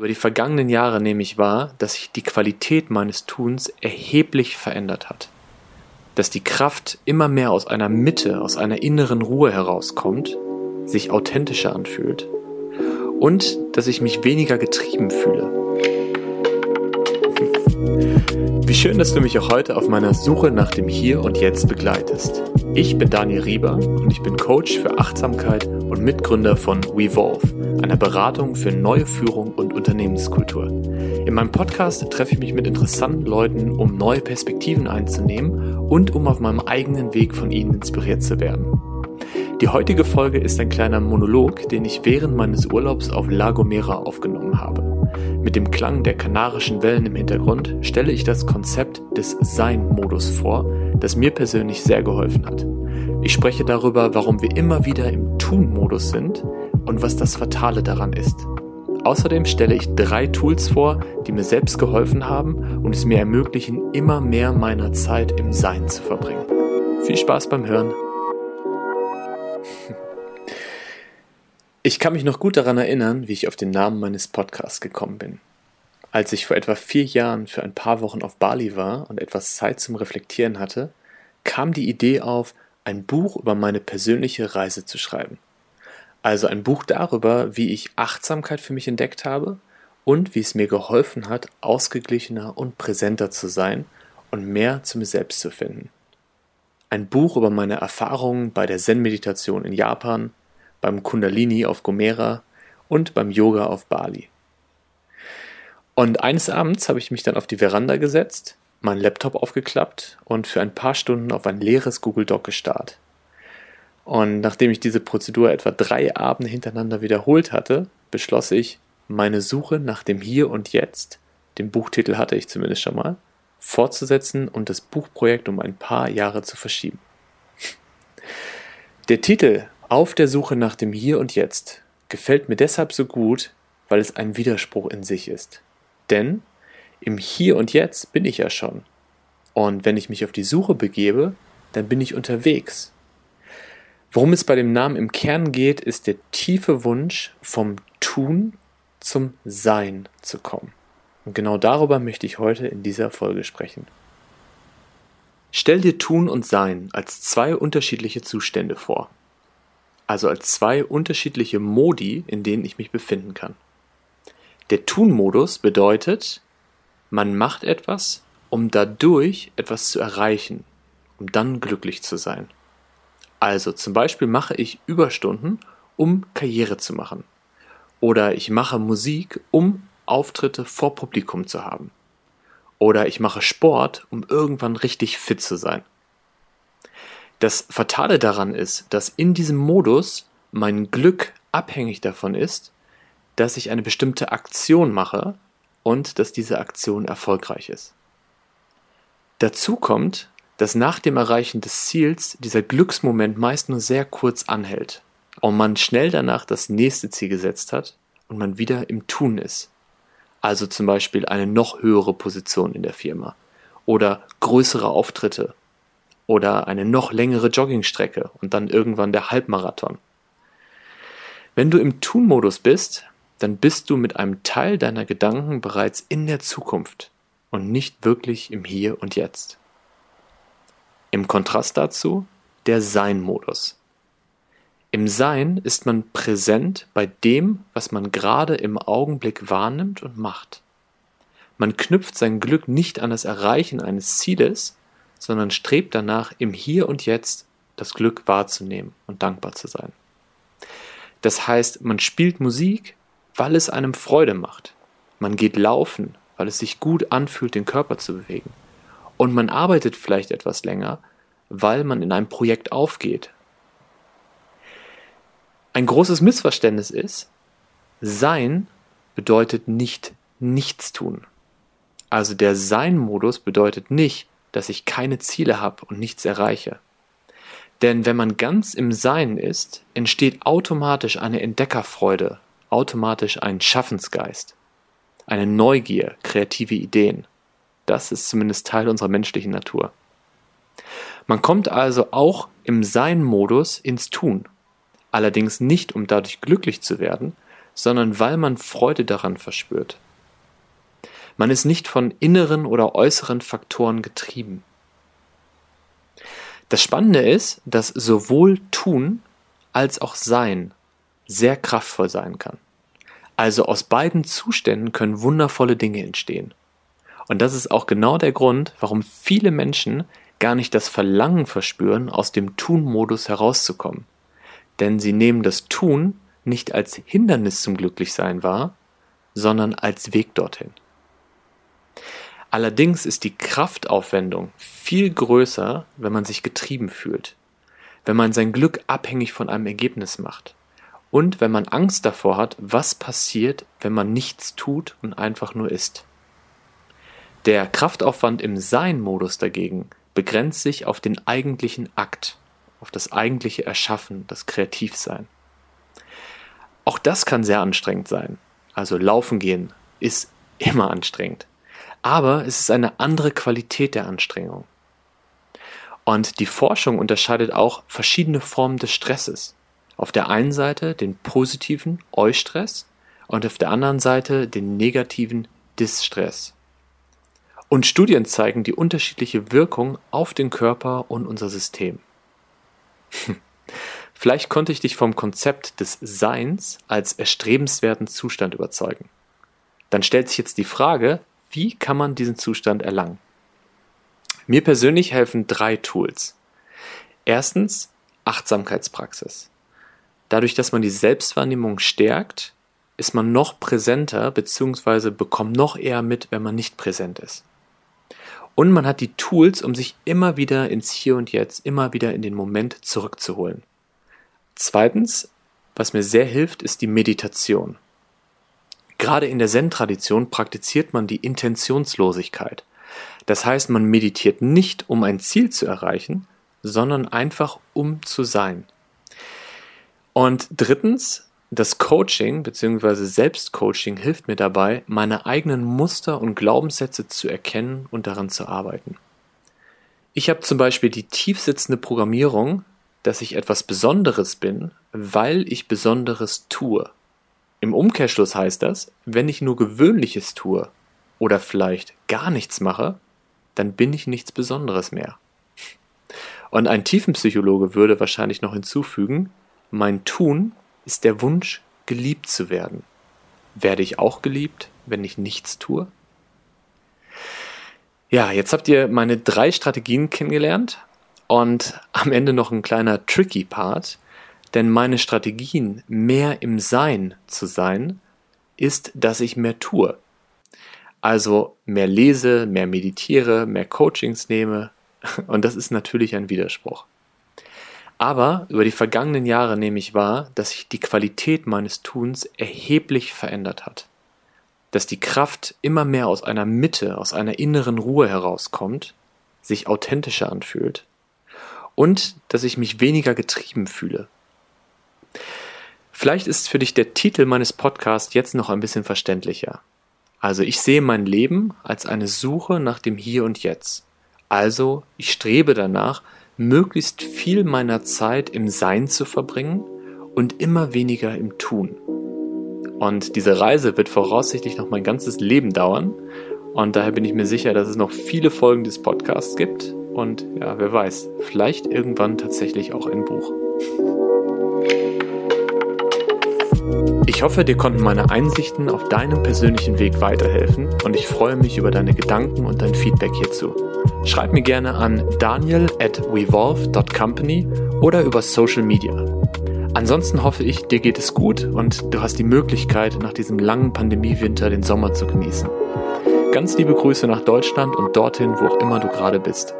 Über die vergangenen Jahre nehme ich wahr, dass sich die Qualität meines Tuns erheblich verändert hat. Dass die Kraft immer mehr aus einer Mitte, aus einer inneren Ruhe herauskommt, sich authentischer anfühlt und dass ich mich weniger getrieben fühle. Wie schön, dass du mich auch heute auf meiner Suche nach dem Hier und Jetzt begleitest. Ich bin Daniel Rieber und ich bin Coach für Achtsamkeit und Mitgründer von Wevolve, einer Beratung für neue Führung und Unternehmenskultur. In meinem Podcast treffe ich mich mit interessanten Leuten, um neue Perspektiven einzunehmen und um auf meinem eigenen Weg von ihnen inspiriert zu werden. Die heutige Folge ist ein kleiner Monolog, den ich während meines Urlaubs auf La Gomera aufgenommen habe. Mit dem Klang der kanarischen Wellen im Hintergrund stelle ich das Konzept des Sein-Modus vor, das mir persönlich sehr geholfen hat. Ich spreche darüber, warum wir immer wieder im Tun-Modus sind und was das Fatale daran ist. Außerdem stelle ich drei Tools vor, die mir selbst geholfen haben und es mir ermöglichen, immer mehr meiner Zeit im Sein zu verbringen. Viel Spaß beim Hören. Ich kann mich noch gut daran erinnern, wie ich auf den Namen meines Podcasts gekommen bin. Als ich vor etwa vier Jahren für ein paar Wochen auf Bali war und etwas Zeit zum Reflektieren hatte, kam die Idee auf, ein Buch über meine persönliche Reise zu schreiben. Also ein Buch darüber, wie ich Achtsamkeit für mich entdeckt habe und wie es mir geholfen hat, ausgeglichener und präsenter zu sein und mehr zu mir selbst zu finden. Ein Buch über meine Erfahrungen bei der Zen-Meditation in Japan, beim Kundalini auf Gomera und beim Yoga auf Bali. Und eines Abends habe ich mich dann auf die Veranda gesetzt, meinen Laptop aufgeklappt und für ein paar Stunden auf ein leeres Google Doc gestarrt. Und nachdem ich diese Prozedur etwa drei Abende hintereinander wiederholt hatte, beschloss ich, meine Suche nach dem Hier und Jetzt, den Buchtitel hatte ich zumindest schon mal, fortzusetzen und das Buchprojekt um ein paar Jahre zu verschieben. Der Titel Auf der Suche nach dem Hier und Jetzt gefällt mir deshalb so gut, weil es ein Widerspruch in sich ist. Denn im Hier und Jetzt bin ich ja schon. Und wenn ich mich auf die Suche begebe, dann bin ich unterwegs. Worum es bei dem Namen im Kern geht, ist der tiefe Wunsch, vom Tun zum Sein zu kommen. Und genau darüber möchte ich heute in dieser Folge sprechen. Stell dir Tun und Sein als zwei unterschiedliche Zustände vor. Also als zwei unterschiedliche Modi, in denen ich mich befinden kann. Der Tun-Modus bedeutet, man macht etwas, um dadurch etwas zu erreichen, um dann glücklich zu sein. Also zum Beispiel mache ich Überstunden, um Karriere zu machen. Oder ich mache Musik, um Auftritte vor Publikum zu haben. Oder ich mache Sport, um irgendwann richtig fit zu sein. Das Fatale daran ist, dass in diesem Modus mein Glück abhängig davon ist, dass ich eine bestimmte Aktion mache und dass diese Aktion erfolgreich ist. Dazu kommt, dass nach dem Erreichen des Ziels dieser Glücksmoment meist nur sehr kurz anhält und man schnell danach das nächste Ziel gesetzt hat und man wieder im Tun ist. Also zum Beispiel eine noch höhere Position in der Firma oder größere Auftritte oder eine noch längere Joggingstrecke und dann irgendwann der Halbmarathon. Wenn du im Tun-Modus bist, dann bist du mit einem Teil deiner Gedanken bereits in der Zukunft und nicht wirklich im Hier und Jetzt. Im Kontrast dazu der Sein-Modus. Im Sein ist man präsent bei dem, was man gerade im Augenblick wahrnimmt und macht. Man knüpft sein Glück nicht an das Erreichen eines Zieles, sondern strebt danach, im Hier und Jetzt das Glück wahrzunehmen und dankbar zu sein. Das heißt, man spielt Musik, weil es einem Freude macht. Man geht laufen, weil es sich gut anfühlt, den Körper zu bewegen. Und man arbeitet vielleicht etwas länger, weil man in einem Projekt aufgeht. Ein großes Missverständnis ist, sein bedeutet nicht nichts tun. Also der Sein-Modus bedeutet nicht, dass ich keine Ziele habe und nichts erreiche. Denn wenn man ganz im Sein ist, entsteht automatisch eine Entdeckerfreude automatisch ein Schaffensgeist, eine Neugier, kreative Ideen. Das ist zumindest Teil unserer menschlichen Natur. Man kommt also auch im Sein-Modus ins Tun. Allerdings nicht, um dadurch glücklich zu werden, sondern weil man Freude daran verspürt. Man ist nicht von inneren oder äußeren Faktoren getrieben. Das Spannende ist, dass sowohl Tun als auch Sein sehr kraftvoll sein kann. Also aus beiden Zuständen können wundervolle Dinge entstehen. Und das ist auch genau der Grund, warum viele Menschen gar nicht das Verlangen verspüren, aus dem Tun-Modus herauszukommen. Denn sie nehmen das Tun nicht als Hindernis zum Glücklichsein wahr, sondern als Weg dorthin. Allerdings ist die Kraftaufwendung viel größer, wenn man sich getrieben fühlt, wenn man sein Glück abhängig von einem Ergebnis macht und wenn man Angst davor hat, was passiert, wenn man nichts tut und einfach nur ist. Der Kraftaufwand im Sein-Modus dagegen begrenzt sich auf den eigentlichen Akt, auf das eigentliche Erschaffen, das Kreativsein. Auch das kann sehr anstrengend sein. Also laufen gehen ist immer anstrengend. Aber es ist eine andere Qualität der Anstrengung. Und die Forschung unterscheidet auch verschiedene Formen des Stresses. Auf der einen Seite den positiven Eustress und auf der anderen Seite den negativen Distress. Und Studien zeigen die unterschiedliche Wirkung auf den Körper und unser System. Vielleicht konnte ich dich vom Konzept des Seins als erstrebenswerten Zustand überzeugen. Dann stellt sich jetzt die Frage, wie kann man diesen Zustand erlangen? Mir persönlich helfen drei Tools. Erstens Achtsamkeitspraxis. Dadurch, dass man die Selbstwahrnehmung stärkt, ist man noch präsenter bzw. bekommt noch eher mit, wenn man nicht präsent ist. Und man hat die Tools, um sich immer wieder ins Hier und Jetzt, immer wieder in den Moment zurückzuholen. Zweitens, was mir sehr hilft, ist die Meditation. Gerade in der Zen-Tradition praktiziert man die Intentionslosigkeit. Das heißt, man meditiert nicht, um ein Ziel zu erreichen, sondern einfach um zu sein. Und drittens, das Coaching bzw. Selbstcoaching hilft mir dabei, meine eigenen Muster und Glaubenssätze zu erkennen und daran zu arbeiten. Ich habe zum Beispiel die tiefsitzende Programmierung, dass ich etwas Besonderes bin, weil ich Besonderes tue. Im Umkehrschluss heißt das, wenn ich nur Gewöhnliches tue oder vielleicht gar nichts mache, dann bin ich nichts Besonderes mehr. Und ein Tiefenpsychologe würde wahrscheinlich noch hinzufügen, mein Tun ist der Wunsch, geliebt zu werden. Werde ich auch geliebt, wenn ich nichts tue? Ja, jetzt habt ihr meine drei Strategien kennengelernt und am Ende noch ein kleiner tricky Part, denn meine Strategien, mehr im Sein zu sein, ist, dass ich mehr tue. Also mehr lese, mehr meditiere, mehr Coachings nehme und das ist natürlich ein Widerspruch. Aber über die vergangenen Jahre nehme ich wahr, dass sich die Qualität meines Tuns erheblich verändert hat. Dass die Kraft immer mehr aus einer Mitte, aus einer inneren Ruhe herauskommt, sich authentischer anfühlt und dass ich mich weniger getrieben fühle. Vielleicht ist für dich der Titel meines Podcasts jetzt noch ein bisschen verständlicher. Also ich sehe mein Leben als eine Suche nach dem Hier und Jetzt. Also ich strebe danach, möglichst viel meiner Zeit im Sein zu verbringen und immer weniger im Tun. Und diese Reise wird voraussichtlich noch mein ganzes Leben dauern. Und daher bin ich mir sicher, dass es noch viele Folgen des Podcasts gibt. Und ja, wer weiß, vielleicht irgendwann tatsächlich auch ein Buch. Ich hoffe, dir konnten meine Einsichten auf deinem persönlichen Weg weiterhelfen und ich freue mich über deine Gedanken und dein Feedback hierzu. Schreib mir gerne an daniel at wevolve.company oder über Social Media. Ansonsten hoffe ich, dir geht es gut und du hast die Möglichkeit, nach diesem langen Pandemiewinter den Sommer zu genießen. Ganz liebe Grüße nach Deutschland und dorthin, wo auch immer du gerade bist.